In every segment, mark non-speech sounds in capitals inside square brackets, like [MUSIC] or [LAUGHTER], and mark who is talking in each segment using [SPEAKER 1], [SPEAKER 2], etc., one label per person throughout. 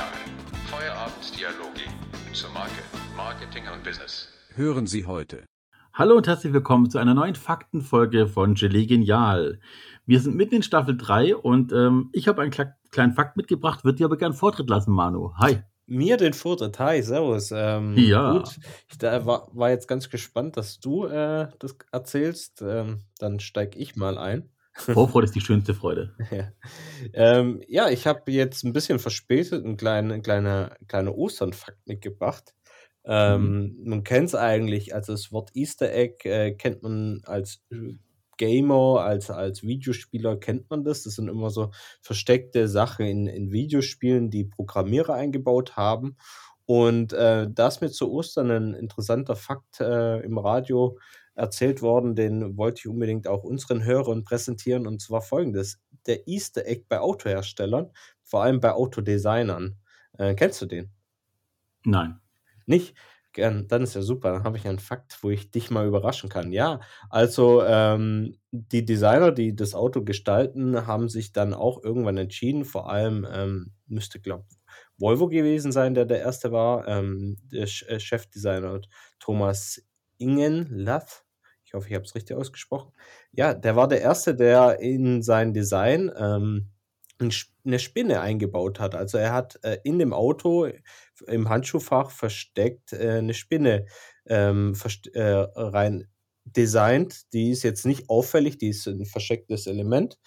[SPEAKER 1] Genial. Feierabenddialoge zur Marke, Marketing und Business.
[SPEAKER 2] Hören Sie heute.
[SPEAKER 3] Hallo und herzlich willkommen zu einer neuen Faktenfolge von Gelee Genial. Wir sind mitten in Staffel 3 und ähm, ich habe einen kle kleinen Fakt mitgebracht, würde dir aber gern Vortritt lassen, Manu. Hi.
[SPEAKER 4] Mir den Vortritt. Hi, servus. Ähm,
[SPEAKER 3] Ja.
[SPEAKER 4] Gut, ich da war, war jetzt ganz gespannt, dass du äh, das erzählst. Ähm, dann steige ich mal ein. [LAUGHS]
[SPEAKER 3] Vorfreude ist die schönste Freude.
[SPEAKER 4] Ja, ähm, ja ich habe jetzt ein bisschen verspätet einen kleinen kleine, kleine Ostern-Fakt mitgebracht. Ähm, Man kennt es eigentlich, also das Wort Easter Egg äh, kennt man als äh, Gamer, als, als Videospieler kennt man das. Das sind immer so versteckte Sachen in, in Videospielen, die Programmierer eingebaut haben. Und äh, da ist mir zu Ostern ein interessanter Fakt äh, im Radio erzählt worden, den wollte ich unbedingt auch unseren Hörern präsentieren. Und zwar folgendes: Der Easter Egg bei Autoherstellern, vor allem bei Autodesignern. Äh, kennst du den?
[SPEAKER 3] Nein.
[SPEAKER 4] Nicht? Gern, dann ist ja super. Dann habe ich einen Fakt, wo ich dich mal überraschen kann. Ja, also ähm, die Designer, die das Auto gestalten, haben sich dann auch irgendwann entschieden. Vor allem ähm, müsste, glaube ich, Volvo gewesen sein, der der erste war. Ähm, der äh, Chefdesigner Thomas Ingenlath. Ich hoffe, ich habe es richtig ausgesprochen. Ja, der war der erste, der in sein Design ähm, eine Spinne eingebaut hat. Also er hat äh, in dem Auto im Handschuhfach versteckt äh, eine Spinne ähm, äh, rein designt. Die ist jetzt nicht auffällig, die ist ein verstecktes Element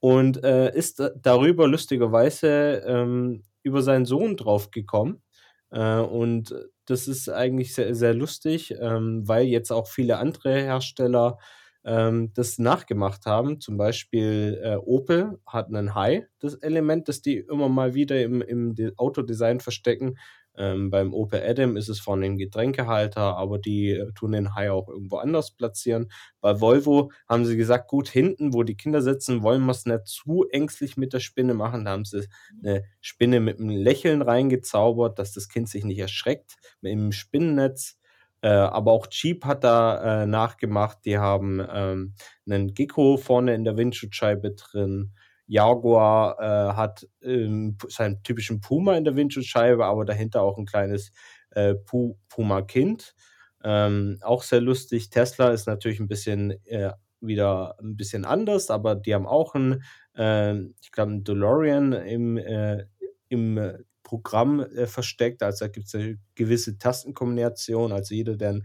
[SPEAKER 4] und äh, ist da- darüber lustigerweise ähm, über seinen Sohn draufgekommen. Äh, und das ist eigentlich sehr, sehr lustig, ähm, weil jetzt auch viele andere Hersteller ähm, das nachgemacht haben. Zum Beispiel äh, Opel hat einen Hai, das Element, das die immer mal wieder im, im De- Autodesign verstecken. Ähm, beim Opel Adam ist es vorne ein Getränkehalter, aber die äh, tun den Hai auch irgendwo anders platzieren. Bei Volvo haben sie gesagt, gut, hinten, wo die Kinder sitzen, wollen wir es nicht zu ängstlich mit der Spinne machen. Da haben sie eine Spinne mit einem Lächeln reingezaubert, dass das Kind sich nicht erschreckt, dem Spinnennetz. Äh, aber auch Jeep hat da äh, nachgemacht. Die haben ähm, einen Gecko vorne in der Windschutzscheibe drin. Jaguar äh, hat ähm, seinen typischen Puma in der Windschutzscheibe, aber dahinter auch ein kleines äh, Pu Puma-Kind. Ähm, auch sehr lustig. Tesla ist natürlich ein bisschen äh, wieder ein bisschen anders, aber die haben auch ein, ähm, ich glaube, ein DeLorean im, äh, im äh, Programm äh, versteckt. Also da gibt es eine gewisse Tastenkombination. Also jeder, der ein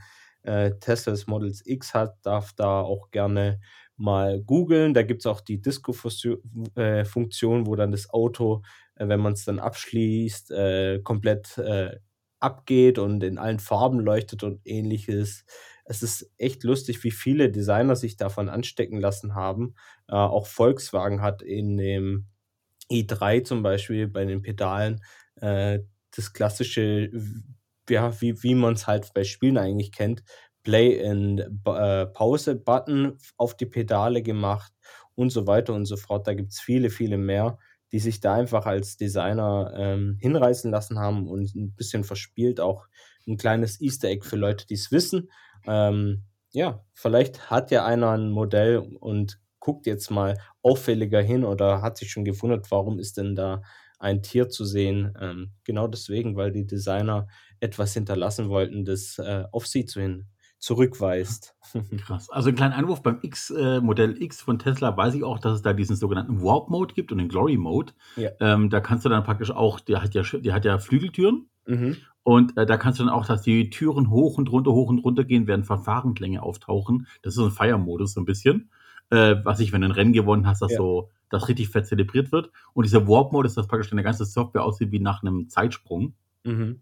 [SPEAKER 4] Tesla des Models X hat, darf da auch gerne mal googeln. Da gibt es auch die Disco-Funktion, wo dann das Auto, äh, wenn man es dann abschließt, äh, komplett äh, abgeht und in allen Farben leuchtet und ähnliches. Es ist echt lustig, wie viele Designer sich davon anstecken lassen haben. Äh, auch Volkswagen hat in dem i3 zum Beispiel bei den Pedalen äh, das klassische, ja, wie, wie man es halt bei Spielen eigentlich kennt, Play and äh, auf die Pedale gemacht und so weiter und so fort. Da gibt es viele, viele mehr, die sich da einfach als Designer ähm, hinreißen lassen haben und ein bisschen verspielt auch ein kleines Easter Egg für Leute, die es wissen. Ähm, ja, vielleicht hat ja einer ein Modell und guckt jetzt mal auffälliger hin oder hat sich schon gewundert, warum ist denn da ein Tier zu sehen. Ähm, genau deswegen, weil die Designer etwas hinterlassen wollten, das äh, auf sie zu hin zurückweist.
[SPEAKER 3] Krass. Also ein kleiner Einwurf beim X, äh, Modell X von Tesla weiß ich auch, dass es da diesen sogenannten Warp Mode gibt und den Glory Mode.
[SPEAKER 4] Ja.
[SPEAKER 3] Ähm, da kannst du dann praktisch auch, der hat ja, der hat ja Flügeltüren
[SPEAKER 4] mhm.
[SPEAKER 3] und äh, da kannst du dann auch, dass die Türen hoch und runter, hoch und runter gehen, während Verfahrenslänge auftauchen. Das ist so ein Feiermodus so ein bisschen. Äh, was ich, wenn du ein Rennen gewonnen hast, dass
[SPEAKER 4] Ja.
[SPEAKER 3] so das richtig fett zelebriert wird. Und dieser Warp Mode ist, dass praktisch deine ganze Software aussieht wie nach einem Zeitsprung.
[SPEAKER 4] Mhm.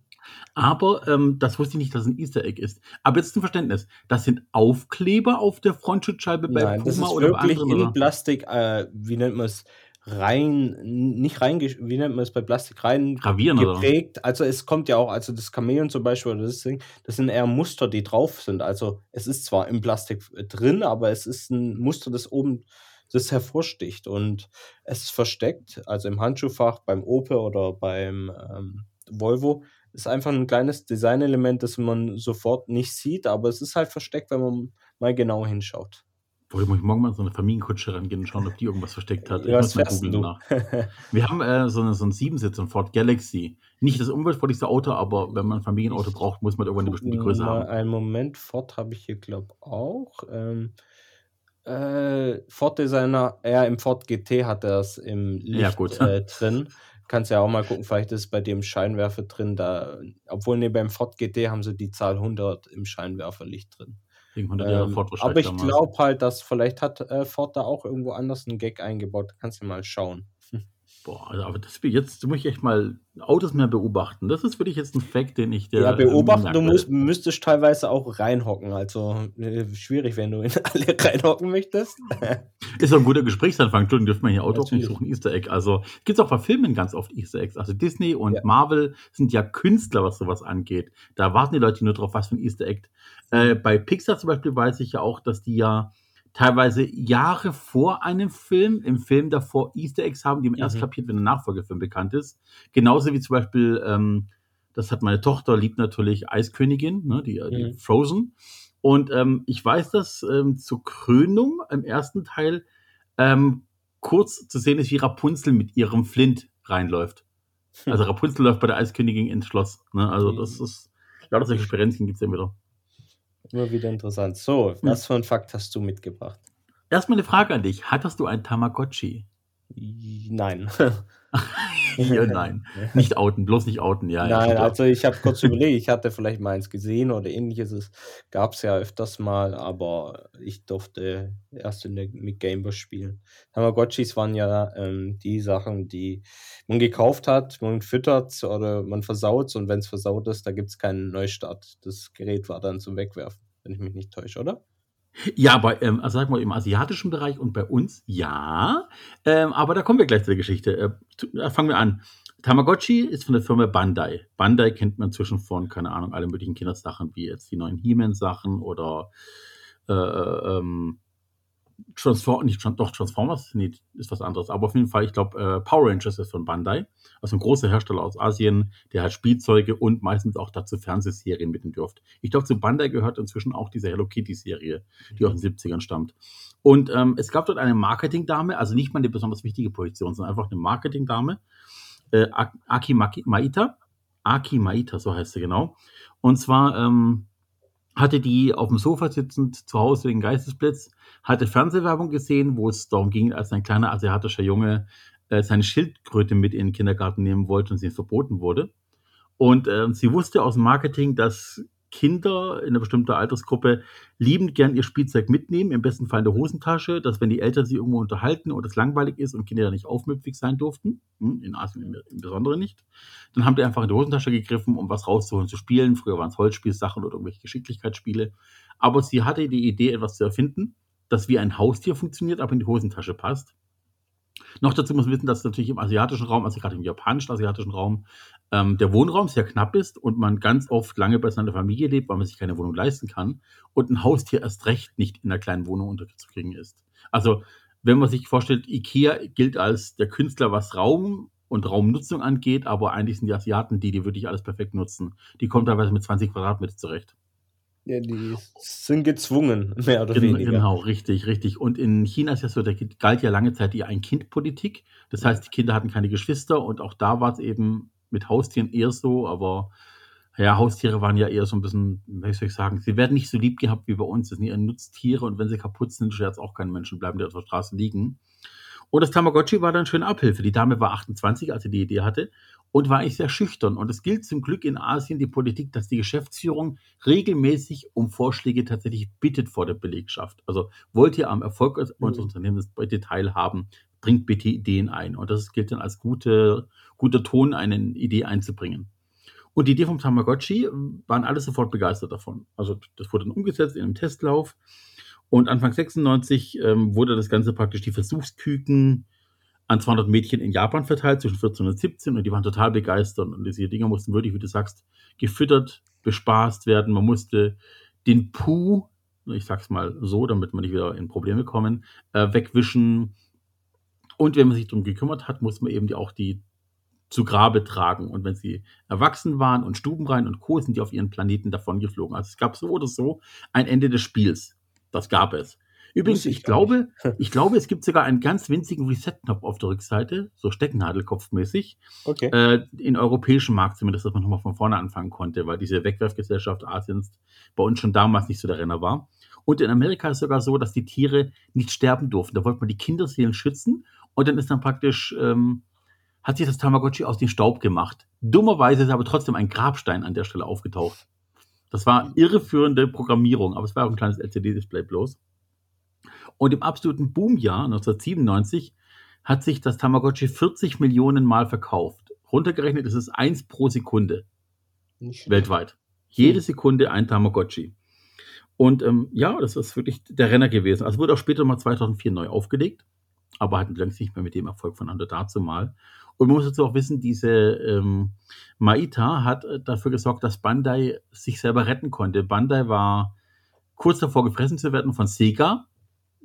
[SPEAKER 3] Aber ähm, das wusste ich nicht, dass es ein Easter Egg ist. Aber jetzt zum Verständnis, das sind Aufkleber auf der Frontschutzscheibe bei
[SPEAKER 4] Nein, das
[SPEAKER 3] Puma
[SPEAKER 4] ist
[SPEAKER 3] oder
[SPEAKER 4] wirklich
[SPEAKER 3] anderen?
[SPEAKER 4] in
[SPEAKER 3] Oder?
[SPEAKER 4] Plastik, äh, wie nennt man es, rein, nicht rein, wie nennt man es bei Plastik, rein
[SPEAKER 3] Gravieren oder?
[SPEAKER 4] geprägt. Also es kommt ja auch, also das Chamäleon zum Beispiel oder das Ding, das sind eher Muster, die drauf sind. Also es ist zwar im Plastik drin, aber es ist ein Muster, das oben das hervorsticht und es ist versteckt, also im Handschuhfach, beim Opel oder beim ähm, Volvo, ist einfach ein kleines Designelement, das man sofort nicht sieht, aber es ist halt versteckt, wenn man mal genau hinschaut.
[SPEAKER 3] Boah, ich muss morgen mal so eine Familienkutsche rangehen und schauen, ob die irgendwas versteckt hat. Ich
[SPEAKER 4] Was
[SPEAKER 3] muss mal googeln nach. [LAUGHS] Wir haben äh, so, eine, so einen Siebensitzer, ein Ford Galaxy. Nicht das umweltfreundlichste Auto, aber wenn man ein Familienauto braucht, muss man irgendwann eine bestimmte Größe haben.
[SPEAKER 4] einen Moment, Ford habe ich hier, glaube auch. Ähm, äh, Ford Designer, ja, im Ford GT hat er es im
[SPEAKER 3] Ja,
[SPEAKER 4] Licht
[SPEAKER 3] gut.
[SPEAKER 4] äh, drin. [LAUGHS] Kannst ja auch mal gucken, vielleicht ist bei dem Scheinwerfer drin. Da, obwohl, nee, beim Ford GT haben sie die Zahl 100 im Scheinwerferlicht drin.
[SPEAKER 3] Wegen 100 Jahre
[SPEAKER 4] Ähm, aber ich glaube halt, dass vielleicht hat äh, Ford da auch irgendwo anders einen Gag eingebaut. Kannst du mal schauen.
[SPEAKER 3] Boah, also, aber das, jetzt muss ich echt mal Autos mehr beobachten. Das ist für dich jetzt ein Fact, den ich dir
[SPEAKER 4] Ja,
[SPEAKER 3] ähm,
[SPEAKER 4] beobachten, du musst, müsstest teilweise auch reinhocken. Also äh, schwierig, wenn du in [LAUGHS] alle reinhocken möchtest. [LAUGHS]
[SPEAKER 3] Ist doch ein guter Gesprächsanfang. Entschuldigung, dürfen wir hier Auto auch nicht suchen, Easter Egg. Also gibt es auch bei Filmen ganz oft Easter Eggs. Also Disney und
[SPEAKER 4] Ja.
[SPEAKER 3] Marvel sind ja Künstler, was sowas angeht. Da warten die Leute nur drauf, was für ein Easter Egg. Äh, bei Pixar zum Beispiel weiß ich ja auch, dass die ja teilweise Jahre vor einem Film, im Film davor Easter Eggs haben, die man erst
[SPEAKER 4] Mhm.
[SPEAKER 3] kapiert, wenn der Nachfolgefilm bekannt ist. Genauso wie zum Beispiel, ähm, das hat meine Tochter, liebt natürlich Eiskönigin, ne, die, die
[SPEAKER 4] Mhm.
[SPEAKER 3] Frozen. Und ähm, ich weiß, dass ähm, zur Krönung im ersten Teil ähm, kurz zu sehen ist, wie Rapunzel mit ihrem Flint reinläuft. [LAUGHS] Also Rapunzel läuft bei der Eiskönigin ins Schloss. Ne? Also das ist, lauter solche Sperenzchen gibt es ja wieder.
[SPEAKER 4] Immer wieder interessant. So, was für ein Fakt hast du mitgebracht?
[SPEAKER 3] Erstmal eine Frage an dich. Hattest du ein Tamagotchi?
[SPEAKER 4] Nein. [LAUGHS] [LAUGHS]
[SPEAKER 3] Ja, nein. Nicht outen, bloß nicht outen, ja. ja
[SPEAKER 4] Nein,
[SPEAKER 3] klar.
[SPEAKER 4] also ich habe kurz [LAUGHS] überlegt, ich hatte vielleicht mal eins gesehen oder ähnliches. Es gab es ja öfters mal, aber ich durfte erst in der, mit Gameboy spielen. Tamagotchis waren ja ähm, die Sachen, die man gekauft hat, man füttert oder man versaut und wenn es versaut ist, da gibt es keinen Neustart. Das Gerät war dann zum Wegwerfen, wenn ich mich nicht täusche, oder?
[SPEAKER 3] Ja, aber ähm, also sag mal, im asiatischen Bereich und bei uns, ja. Ähm, aber da kommen wir gleich zu der Geschichte. Äh, äh, fangen wir an. Tamagotchi ist von der Firma Bandai. Bandai kennt man inzwischen von, keine Ahnung, alle möglichen Kindersachen, wie jetzt die neuen He-Man-Sachen oder äh, ähm, Transform nicht doch Transformers, nee, ist was anderes. Aber auf jeden Fall, ich glaube, äh, Power Rangers ist von Bandai. Also ein großer Hersteller aus Asien, der halt Spielzeuge und meistens auch dazu Fernsehserien mitnehmen dürft. Ich glaube, zu Bandai gehört inzwischen auch diese Hello Kitty-Serie, die aus den 70ern stammt. Und ähm, es gab dort eine Marketingdame, also nicht mal eine besonders wichtige Position, sondern einfach eine Marketingdame, äh, Aki Maki- Maita. Aki Maita, so heißt sie genau. Und zwar ähm, hatte die auf dem Sofa sitzend zu Hause wegen Geistesblitz, hatte Fernsehwerbung gesehen, wo es darum ging, als ein kleiner asiatischer Junge äh, seine Schildkröte mit in den Kindergarten nehmen wollte und sie verboten wurde. Und äh, sie wusste aus dem Marketing, dass Kinder in einer bestimmten Altersgruppe liebend gern ihr Spielzeug mitnehmen, im besten Fall in der Hosentasche, dass wenn die Eltern sich irgendwo unterhalten und es langweilig ist und Kinder da nicht aufmüpfig sein durften, hm, in Asien im Besonderen nicht, dann haben die einfach in die Hosentasche gegriffen, um was rauszuholen, zu spielen. Früher waren es Holzspielsachen oder irgendwelche Geschicklichkeitsspiele. Aber sie hatte die Idee, etwas zu erfinden, das wie ein Haustier funktioniert, aber in die Hosentasche passt. Noch dazu muss man wissen, dass natürlich im asiatischen Raum, also gerade im japanischen asiatischen Raum, ähm, der Wohnraum sehr knapp ist und man ganz oft lange bei seiner Familie lebt, weil man sich keine Wohnung leisten kann und ein Haustier erst recht nicht in einer kleinen Wohnung unterzukriegen ist. Also wenn man sich vorstellt, Ikea gilt als der Künstler, was Raum und Raumnutzung angeht, aber eigentlich sind die Asiaten die, die wirklich alles perfekt nutzen. Die kommen teilweise mit 20 Quadratmeter zurecht.
[SPEAKER 4] Ja, die sind gezwungen, [LAUGHS] mehr oder
[SPEAKER 3] Gen-
[SPEAKER 4] weniger.
[SPEAKER 3] Genau, richtig, richtig. Und in China ist ja so, da galt ja lange Zeit die Ein-Kind-Politik. Das heißt, die Kinder hatten keine Geschwister und auch da war es eben mit Haustieren eher so, aber ja, Haustiere waren ja eher so ein bisschen, wie soll ich sagen, sie werden nicht so lieb gehabt wie bei uns. Das sind eher Nutztiere und wenn sie kaputt sind, schert es auch keinen Menschen, bleiben die auf der Straße liegen. Und das Tamagotchi war dann schöne Abhilfe. Die Dame war 28, als sie die Idee hatte und war eigentlich sehr schüchtern. Und es gilt zum Glück in Asien die Politik, dass die Geschäftsführung regelmäßig um Vorschläge tatsächlich bittet vor der Belegschaft. Also wollt ihr am Erfolg unseres
[SPEAKER 4] Mhm.
[SPEAKER 3] Unternehmens bitte teilhaben, bringt bitte Ideen ein. Und das gilt dann als gute, guter Ton, eine Idee einzubringen. Und die Idee vom Tamagotchi waren alle sofort begeistert davon. Also das wurde dann umgesetzt in einem Testlauf. Und Anfang 96 ähm, wurde das Ganze praktisch die Versuchsküken an 200 Mädchen in Japan verteilt, zwischen 14 und 17. Und die waren total begeistert. Und diese Dinger mussten wirklich, wie du sagst, gefüttert, bespaßt werden. Man musste den Puh, ich sag's mal so, damit man nicht wieder in Probleme kommen, äh, wegwischen. Und wenn man sich darum gekümmert hat, muss man eben die auch die zu Grabe tragen. Und wenn sie erwachsen waren und stubenrein und Co., sind die auf ihren Planeten davongeflogen. Also es gab so oder so ein Ende des Spiels. Das gab es. Übrigens, ich
[SPEAKER 4] ich
[SPEAKER 3] glaube, [LAUGHS] ich glaube, es gibt sogar einen ganz winzigen Reset-Knopf auf der Rückseite, so Stecknadelkopfmäßig,
[SPEAKER 4] Okay.
[SPEAKER 3] äh, in europäischen Markt zumindest, dass man nochmal von vorne anfangen konnte, weil diese Wegwerfgesellschaft Asiens bei uns schon damals nicht so der Renner war. Und in Amerika ist es sogar so, dass die Tiere nicht sterben durften. Da wollte man die Kinderseelen schützen und dann ist dann praktisch, ähm, hat sich das Tamagotchi aus dem Staub gemacht. Dummerweise ist aber trotzdem ein Grabstein an der Stelle aufgetaucht. Das war irreführende Programmierung, aber es war auch ein kleines LCD-Display bloß. Und im absoluten Boomjahr 1997 hat sich das Tamagotchi 40 Millionen Mal verkauft. Runtergerechnet ist es eins pro Sekunde weltweit. Jede
[SPEAKER 4] Hm.
[SPEAKER 3] Sekunde ein Tamagotchi. Und ähm, ja, das ist wirklich der Renner gewesen. Also wurde auch später mal 2004 neu aufgelegt, aber hat längst nicht mehr mit dem Erfolg von Ando dazu mal. Und man muss dazu auch wissen, diese ähm, Maita hat äh, dafür gesorgt, dass Bandai sich selber retten konnte. Bandai war kurz davor gefressen zu werden von Sega.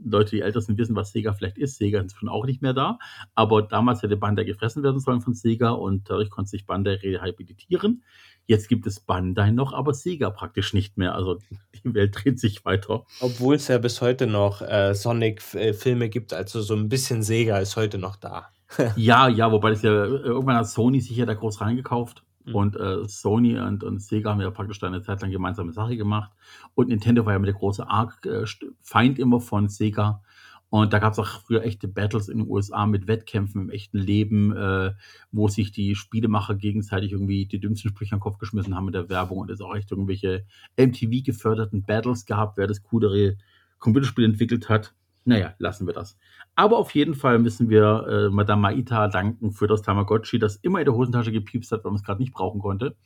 [SPEAKER 3] Leute, die älter sind, wissen, was Sega vielleicht ist. Sega ist inzwischen auch nicht mehr da. Aber damals hätte Bandai gefressen werden sollen von Sega und dadurch konnte sich Bandai rehabilitieren. Jetzt gibt es Bandai noch, aber Sega praktisch nicht mehr. Also die Welt dreht sich weiter.
[SPEAKER 4] Obwohl es ja bis heute noch äh, Sonic-Filme gibt, also so ein bisschen Sega ist heute noch da. [LAUGHS]
[SPEAKER 3] Ja, ja, wobei das ja irgendwann hat Sony sich ja da groß reingekauft.
[SPEAKER 4] Mhm.
[SPEAKER 3] Und äh, Sony und, und Sega haben ja praktisch eine Zeit lang gemeinsame Sache gemacht. Und Nintendo war ja mit der große Arc äh, immer von Sega. Und da gab es auch früher echte Battles in den USA mit Wettkämpfen im echten Leben, äh, wo sich die Spielemacher gegenseitig irgendwie die dümmsten Sprüche an den Kopf geschmissen haben mit der Werbung und es auch echt irgendwelche MTV-geförderten Battles gab, wer das coolere Computerspiel entwickelt hat. Naja, lassen wir das. Aber auf jeden Fall müssen wir äh, Madame Maita danken für das Tamagotchi, das immer in der Hosentasche gepiepst hat, weil man es gerade nicht brauchen konnte.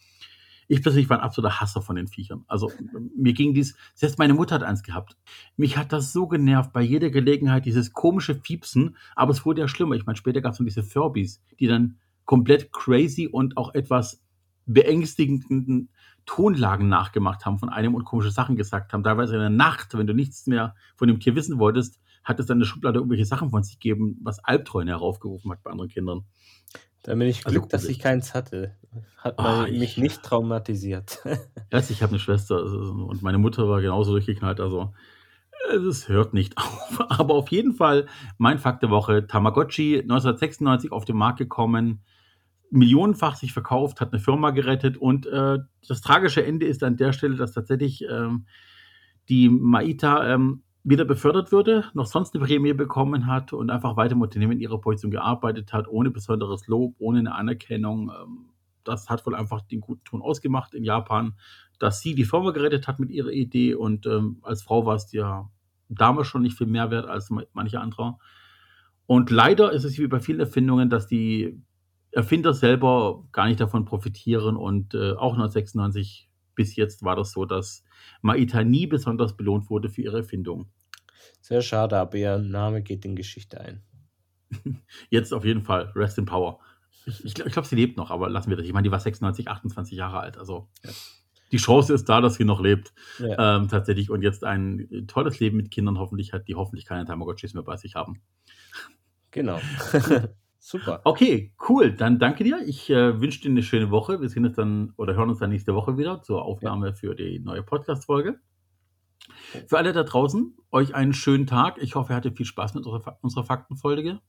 [SPEAKER 3] Ich persönlich war ein absoluter Hasser von den Viechern. Also mir ging dies, selbst meine Mutter hat eins gehabt. Mich hat das so genervt, bei jeder Gelegenheit dieses komische Fiepsen, aber es wurde ja schlimmer. Ich meine, später gab es dann diese Furbies, die dann komplett crazy und auch etwas beängstigenden Tonlagen nachgemacht haben von einem und komische Sachen gesagt haben. Teilweise in der Nacht, wenn du nichts mehr von dem Tier wissen wolltest, hat es dann in der Schublade irgendwelche Sachen von sich gegeben, was Albträume heraufgerufen hat bei anderen Kindern.
[SPEAKER 4] Da bin ich
[SPEAKER 3] Also
[SPEAKER 4] Glück, dass ich keins hatte. Hat
[SPEAKER 3] Ah,
[SPEAKER 4] mich
[SPEAKER 3] ich-
[SPEAKER 4] nicht traumatisiert. [LAUGHS]
[SPEAKER 3] Erst, ich habe eine Schwester und meine Mutter war genauso durchgeknallt. Also, es hört nicht [LAUGHS] auf. Aber auf jeden Fall mein Fakt der Woche: Tamagotchi 1996 auf den Markt gekommen, millionenfach sich verkauft, hat eine Firma gerettet. Und äh, das tragische Ende ist an der Stelle, dass tatsächlich ähm, die Maita ähm, wieder befördert wurde, noch sonst eine Prämie bekommen hat und einfach weiter im Unternehmen in ihrer Position gearbeitet hat, ohne besonderes Lob, ohne eine Anerkennung. Ähm, das hat wohl einfach den guten Ton ausgemacht in Japan, dass sie die Firma gerettet hat mit ihrer Idee und ähm, als Frau war es ja damals schon nicht viel mehr wert als ma- manche anderer. Und leider ist es wie bei vielen Erfindungen, dass die Erfinder selber gar nicht davon profitieren und äh, auch 1996 bis jetzt war das so, dass Maita nie besonders belohnt wurde für ihre Erfindung.
[SPEAKER 4] Sehr schade, aber ihr Name geht in Geschichte ein. [LAUGHS]
[SPEAKER 3] Jetzt auf jeden Fall, Rest in Power. Ich, glaube, glaub, sie lebt noch, aber lassen wir das. Ich meine, die war 96, 28 Jahre alt. Also die Chance ist da, dass sie noch lebt.
[SPEAKER 4] Ja.
[SPEAKER 3] Ähm, tatsächlich. Und jetzt ein tolles Leben mit Kindern hoffentlich hat, die hoffentlich keine Tamagotchis mehr bei sich haben.
[SPEAKER 4] Genau. [LAUGHS] Super.
[SPEAKER 3] Okay, cool. Dann danke dir. Ich äh, wünsche dir eine schöne Woche. Wir sehen uns dann oder hören uns dann nächste Woche wieder zur Aufnahme für die neue Podcast-Folge. Für alle da draußen, euch einen schönen Tag. Ich hoffe, ihr hattet viel Spaß mit unserer, unserer Faktenfolge.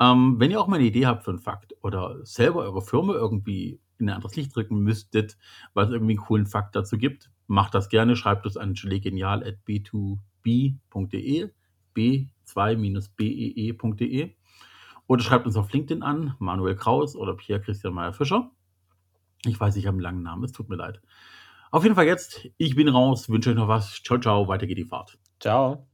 [SPEAKER 3] Ähm, wenn ihr auch mal eine Idee habt für einen Fakt oder selber eure Firma irgendwie in ein anderes Licht drücken müsstet, weil es irgendwie einen coolen Fakt dazu gibt, macht das gerne. Schreibt uns an gelegenial.b2b.de, b2-bee.de oder schreibt uns auf LinkedIn an, Manuel Kraus oder Pierre Christian Meyer-Fischer. Ich weiß, ich habe einen langen Namen, es tut mir leid. Auf jeden Fall jetzt, ich bin raus, wünsche euch noch was. Ciao, ciao, weiter geht die Fahrt.
[SPEAKER 4] Ciao.